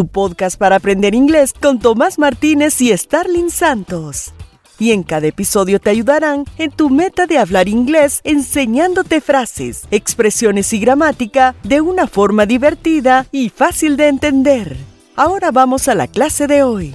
tu podcast para aprender inglés con Tomás Martínez y Starling Santos. Y en cada episodio te ayudarán en tu meta de hablar inglés enseñándote frases, expresiones y gramática de una forma divertida y fácil de entender. Ahora vamos a la clase de hoy.